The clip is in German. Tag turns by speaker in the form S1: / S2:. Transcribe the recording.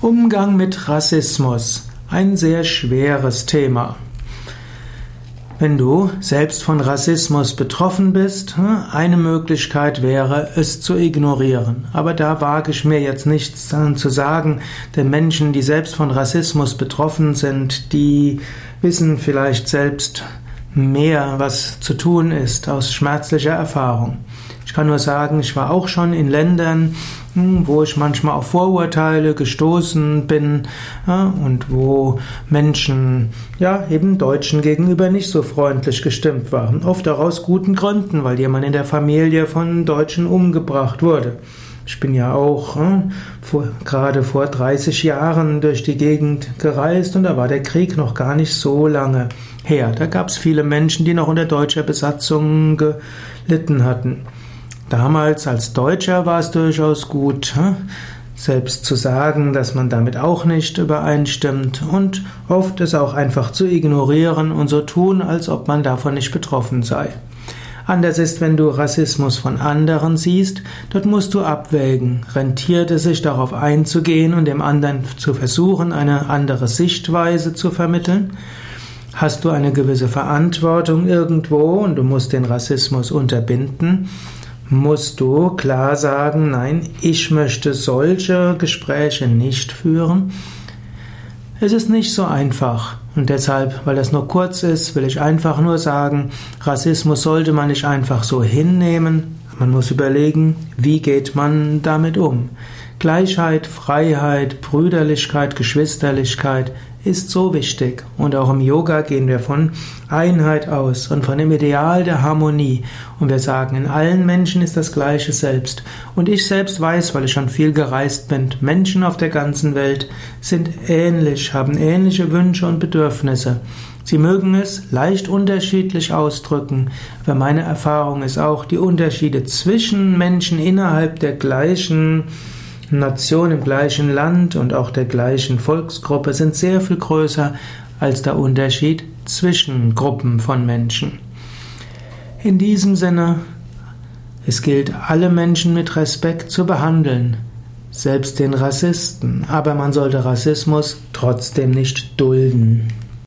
S1: Umgang mit Rassismus. Ein sehr schweres Thema. Wenn du selbst von Rassismus betroffen bist, hm, eine Möglichkeit wäre, es zu ignorieren. Aber da wage ich mir jetzt nichts zu sagen, denn Menschen, die selbst von Rassismus betroffen sind, die wissen vielleicht selbst mehr, was zu tun ist aus schmerzlicher Erfahrung. Ich kann nur sagen, ich war auch schon in Ländern, hm, wo ich manchmal auf Vorurteile gestoßen bin ja, und wo Menschen ja eben Deutschen gegenüber nicht so freundlich gestimmt waren. Oft auch aus guten Gründen, weil jemand in der Familie von Deutschen umgebracht wurde. Ich bin ja auch hm, vor, gerade vor 30 Jahren durch die Gegend gereist und da war der Krieg noch gar nicht so lange her. Da gab es viele Menschen, die noch unter deutscher Besatzung gelitten hatten. Damals als Deutscher war es durchaus gut, hm, selbst zu sagen, dass man damit auch nicht übereinstimmt und oft es auch einfach zu ignorieren und so tun, als ob man davon nicht betroffen sei. Anders ist, wenn du Rassismus von anderen siehst, dort musst du abwägen, rentiert es sich darauf einzugehen und dem anderen zu versuchen, eine andere Sichtweise zu vermitteln? Hast du eine gewisse Verantwortung irgendwo und du musst den Rassismus unterbinden? musst du klar sagen, nein, ich möchte solche Gespräche nicht führen. Es ist nicht so einfach. Und deshalb, weil das nur kurz ist, will ich einfach nur sagen, Rassismus sollte man nicht einfach so hinnehmen. Man muss überlegen, wie geht man damit um. Gleichheit, Freiheit, Brüderlichkeit, Geschwisterlichkeit ist so wichtig. Und auch im Yoga gehen wir von Einheit aus und von dem Ideal der Harmonie. Und wir sagen, in allen Menschen ist das gleiche Selbst. Und ich selbst weiß, weil ich schon viel gereist bin, Menschen auf der ganzen Welt sind ähnlich, haben ähnliche Wünsche und Bedürfnisse. Sie mögen es leicht unterschiedlich ausdrücken, aber meine Erfahrung ist auch, die Unterschiede zwischen Menschen innerhalb der gleichen Nation im gleichen Land und auch der gleichen Volksgruppe sind sehr viel größer als der Unterschied zwischen Gruppen von Menschen. In diesem Sinne, es gilt, alle Menschen mit Respekt zu behandeln, selbst den Rassisten, aber man sollte Rassismus trotzdem nicht dulden.